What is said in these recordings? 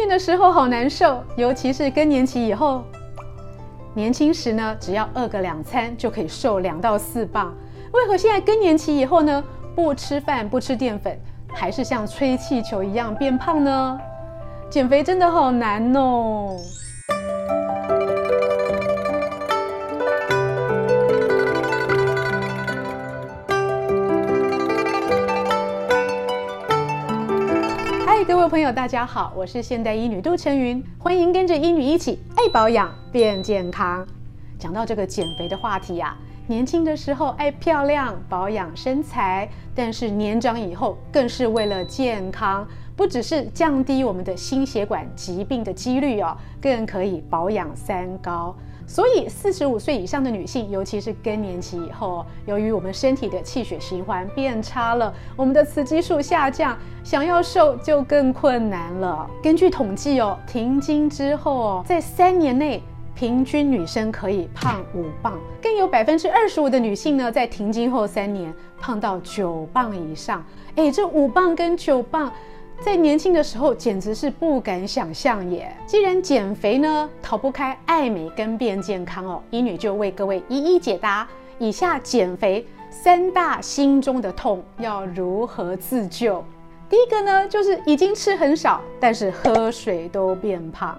变的时候好难受，尤其是更年期以后。年轻时呢，只要饿个两餐就可以瘦两到四磅，为何现在更年期以后呢，不吃饭不吃淀粉，还是像吹气球一样变胖呢？减肥真的好难哦。朋友，大家好，我是现代医女杜晨云，欢迎跟着医女一起爱保养变健康。讲到这个减肥的话题呀、啊，年轻的时候爱漂亮保养身材，但是年长以后更是为了健康，不只是降低我们的心血管疾病的几率哦，更可以保养三高。所以，四十五岁以上的女性，尤其是更年期以后，由于我们身体的气血循环变差了，我们的雌激素下降，想要瘦就更困难了。根据统计哦，停经之后哦，在三年内，平均女生可以胖五磅，更有百分之二十五的女性呢，在停经后三年胖到九磅以上。哎，这五磅跟九磅。在年轻的时候，简直是不敢想象耶！既然减肥呢，逃不开爱美跟变健康哦，医女就为各位一一解答以下减肥三大心中的痛要如何自救。第一个呢，就是已经吃很少，但是喝水都变胖。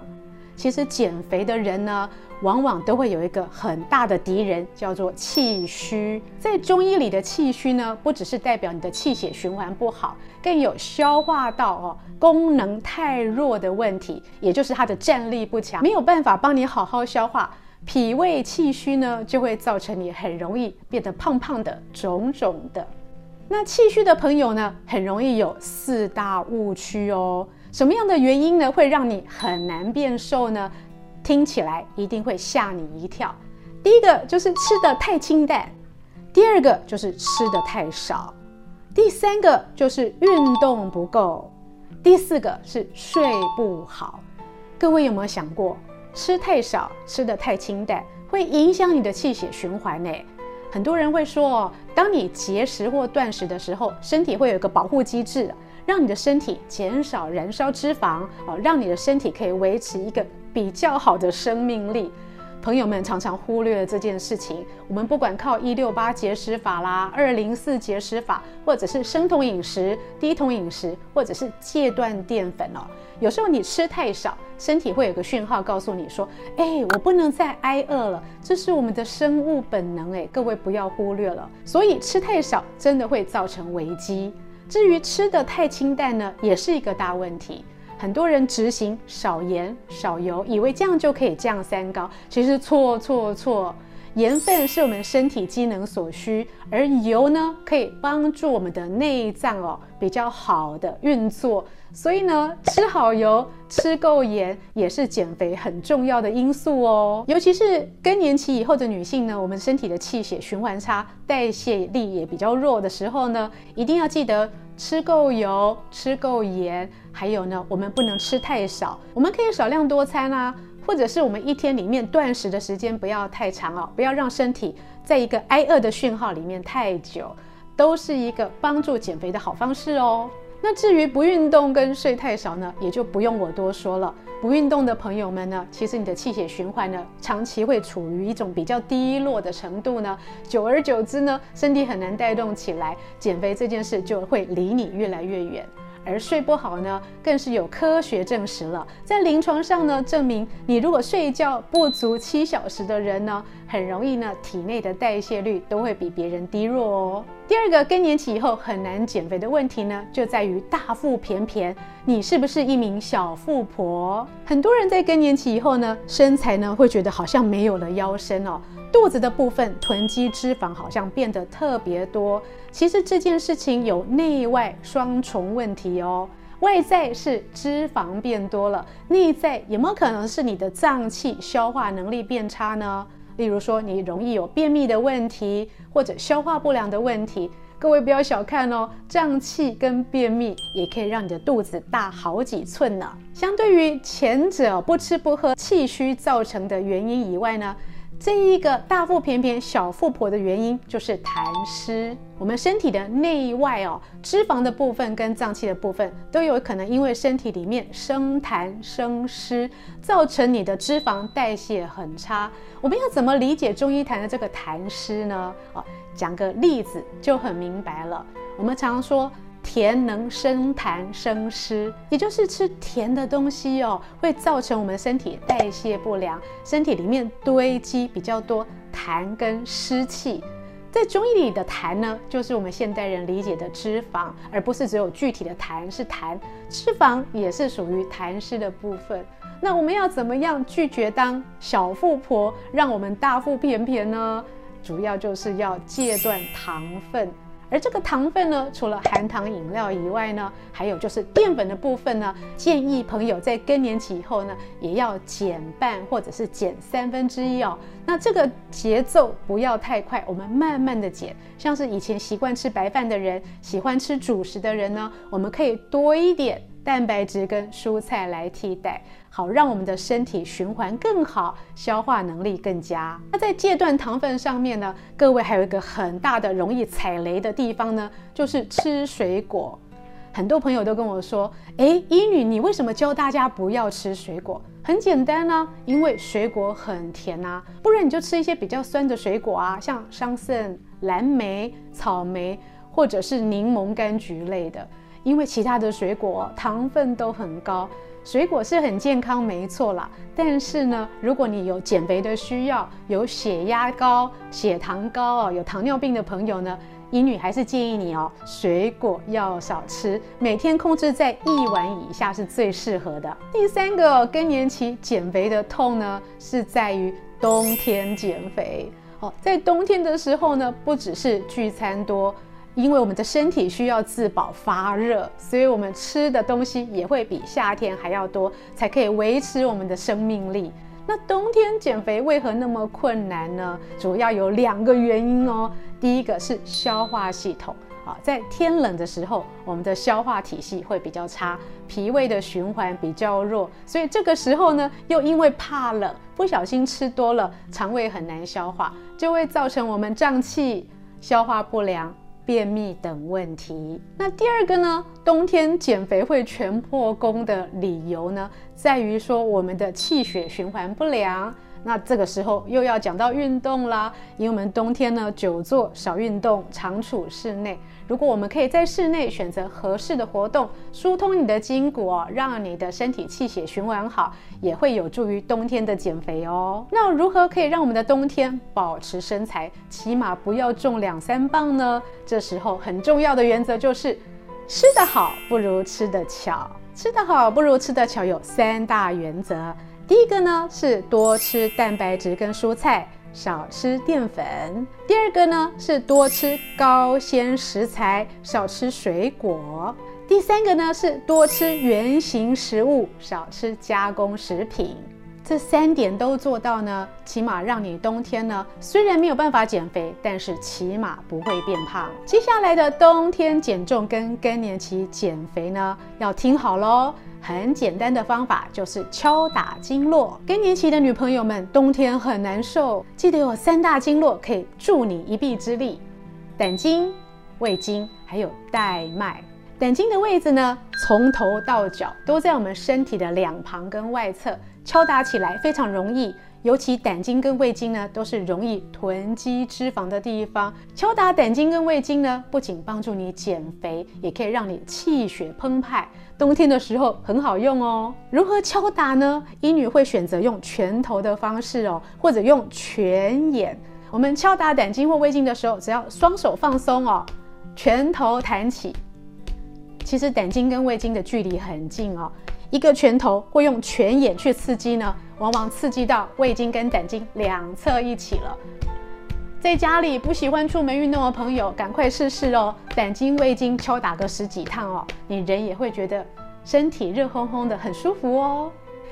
其实减肥的人呢，往往都会有一个很大的敌人，叫做气虚。在中医里的气虚呢，不只是代表你的气血循环不好，更有消化道哦功能太弱的问题，也就是它的战力不强，没有办法帮你好好消化。脾胃气虚呢，就会造成你很容易变得胖胖的、肿肿的。那气虚的朋友呢，很容易有四大误区哦。什么样的原因呢，会让你很难变瘦呢？听起来一定会吓你一跳。第一个就是吃得太清淡，第二个就是吃得太少，第三个就是运动不够，第四个是睡不好。各位有没有想过，吃太少、吃得太清淡，会影响你的气血循环呢？很多人会说，当你节食或断食的时候，身体会有一个保护机制。让你的身体减少燃烧脂肪，哦，让你的身体可以维持一个比较好的生命力。朋友们常常忽略了这件事情。我们不管靠一六八节食法啦、二零四节食法，或者是生酮饮食、低酮饮食，或者是戒断淀粉哦。有时候你吃太少，身体会有个讯号告诉你说：“哎，我不能再挨饿了。”这是我们的生物本能，哎，各位不要忽略了。所以吃太少真的会造成危机。至于吃得太清淡呢，也是一个大问题。很多人执行少盐少油，以为这样就可以降三高，其实错错错。盐分是我们身体机能所需，而油呢，可以帮助我们的内脏哦比较好的运作。所以呢，吃好油、吃够盐也是减肥很重要的因素哦。尤其是更年期以后的女性呢，我们身体的气血循环差、代谢力也比较弱的时候呢，一定要记得吃够油、吃够盐，还有呢，我们不能吃太少。我们可以少量多餐啊，或者是我们一天里面断食的时间不要太长哦，不要让身体在一个挨饿的讯号里面太久，都是一个帮助减肥的好方式哦。那至于不运动跟睡太少呢，也就不用我多说了。不运动的朋友们呢，其实你的气血循环呢，长期会处于一种比较低落的程度呢，久而久之呢，身体很难带动起来，减肥这件事就会离你越来越远。而睡不好呢，更是有科学证实了，在临床上呢，证明你如果睡觉不足七小时的人呢，很容易呢，体内的代谢率都会比别人低弱哦。第二个更年期以后很难减肥的问题呢，就在于大腹便便，你是不是一名小富婆？很多人在更年期以后呢，身材呢会觉得好像没有了腰身哦。肚子的部分囤积脂肪好像变得特别多，其实这件事情有内外双重问题哦。外在是脂肪变多了，内在有没有可能是你的脏器消化能力变差呢？例如说你容易有便秘的问题，或者消化不良的问题。各位不要小看哦，胀气跟便秘也可以让你的肚子大好几寸呢。相对于前者不吃不喝气虚造成的原因以外呢，这一个大腹便便、小腹婆的原因就是痰湿。我们身体的内外哦，脂肪的部分跟脏器的部分都有可能因为身体里面生痰生湿，造成你的脂肪代谢很差。我们要怎么理解中医谈的这个痰湿呢？哦，讲个例子就很明白了。我们常说。甜能生痰生湿，也就是吃甜的东西哦，会造成我们身体代谢不良，身体里面堆积比较多痰跟湿气。在中医里的痰呢，就是我们现代人理解的脂肪，而不是只有具体的痰是痰，脂肪也是属于痰湿的部分。那我们要怎么样拒绝当小富婆，让我们大腹便便呢？主要就是要戒断糖分。而这个糖分呢，除了含糖饮料以外呢，还有就是淀粉的部分呢，建议朋友在更年期以后呢，也要减半或者是减三分之一哦。那这个节奏不要太快，我们慢慢的减。像是以前习惯吃白饭的人，喜欢吃主食的人呢，我们可以多一点蛋白质跟蔬菜来替代。好，让我们的身体循环更好，消化能力更佳。那在戒断糖分上面呢，各位还有一个很大的容易踩雷的地方呢，就是吃水果。很多朋友都跟我说，诶，医女，你为什么教大家不要吃水果？很简单啊，因为水果很甜啊，不然你就吃一些比较酸的水果啊，像桑葚、蓝莓、草莓，或者是柠檬、柑橘类的。因为其他的水果糖分都很高。水果是很健康，没错啦。但是呢，如果你有减肥的需要，有血压高、血糖高哦，有糖尿病的朋友呢，乙女还是建议你哦，水果要少吃，每天控制在一碗以下是最适合的。第三个，更年期减肥的痛呢，是在于冬天减肥哦。在冬天的时候呢，不只是聚餐多。因为我们的身体需要自保发热，所以我们吃的东西也会比夏天还要多，才可以维持我们的生命力。那冬天减肥为何那么困难呢？主要有两个原因哦。第一个是消化系统啊，在天冷的时候，我们的消化体系会比较差，脾胃的循环比较弱，所以这个时候呢，又因为怕冷，不小心吃多了，肠胃很难消化，就会造成我们胀气、消化不良。便秘等问题。那第二个呢，冬天减肥会全破功的理由呢，在于说我们的气血循环不良。那这个时候又要讲到运动啦，因为我们冬天呢，久坐少运动，常处室内。如果我们可以在室内选择合适的活动，疏通你的筋骨哦，让你的身体气血循环好，也会有助于冬天的减肥哦。那如何可以让我们的冬天保持身材，起码不要重两三磅呢？这时候很重要的原则就是，吃得好不如吃得巧。吃得好不如吃得巧有三大原则。第一个呢是多吃蛋白质跟蔬菜，少吃淀粉。第二个呢是多吃高纤食材，少吃水果。第三个呢是多吃原形食物，少吃加工食品。这三点都做到呢，起码让你冬天呢，虽然没有办法减肥，但是起码不会变胖。接下来的冬天减重跟更年期减肥呢，要听好喽。很简单的方法就是敲打经络。更年期的女朋友们，冬天很难受，记得有三大经络可以助你一臂之力：胆经、胃经，还有带脉。胆经的位置呢，从头到脚都在我们身体的两旁跟外侧，敲打起来非常容易。尤其胆经跟胃经呢，都是容易囤积脂肪的地方。敲打胆经跟胃经呢，不仅帮助你减肥，也可以让你气血澎湃。冬天的时候很好用哦。如何敲打呢？医女会选择用拳头的方式哦，或者用拳眼。我们敲打胆经或胃经的时候，只要双手放松哦，拳头弹起。其实胆经跟胃经的距离很近哦。一个拳头会用拳眼去刺激呢，往往刺激到胃经跟胆经两侧一起了。在家里不喜欢出门运动的朋友，赶快试试哦！胆经、胃经敲打个十几趟哦，你人也会觉得身体热烘烘的，很舒服哦。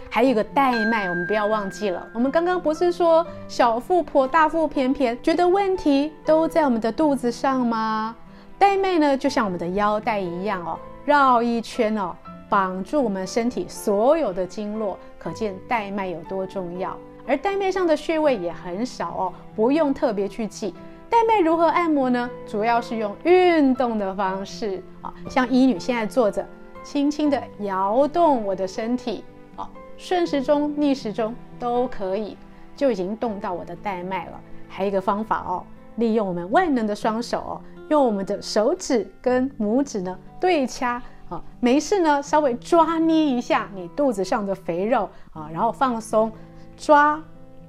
还有个带脉，我们不要忘记了。我们刚刚不是说小腹婆、大腹便便，觉得问题都在我们的肚子上吗？带脉呢，就像我们的腰带一样哦，绕一圈哦。绑住我们身体所有的经络，可见带脉有多重要。而带脉上的穴位也很少哦，不用特别去记。带脉如何按摩呢？主要是用运动的方式啊，像医女现在坐着，轻轻的摇动我的身体，啊，顺时钟、逆时钟都可以，就已经动到我的带脉了。还有一个方法哦，利用我们万能的双手哦，用我们的手指跟拇指呢对掐啊，没事呢稍微抓捏一下你肚子上的肥肉啊，然后放松，抓，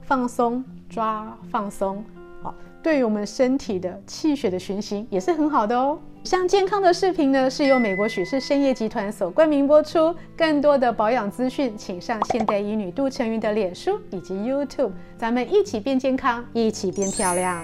放松，抓，放松。对于我们身体的气血的循行也是很好的哦。像健康的视频呢，是由美国许氏参业集团所冠名播出。更多的保养资讯，请上现代医女杜成云的脸书以及 YouTube，咱们一起变健康，一起变漂亮。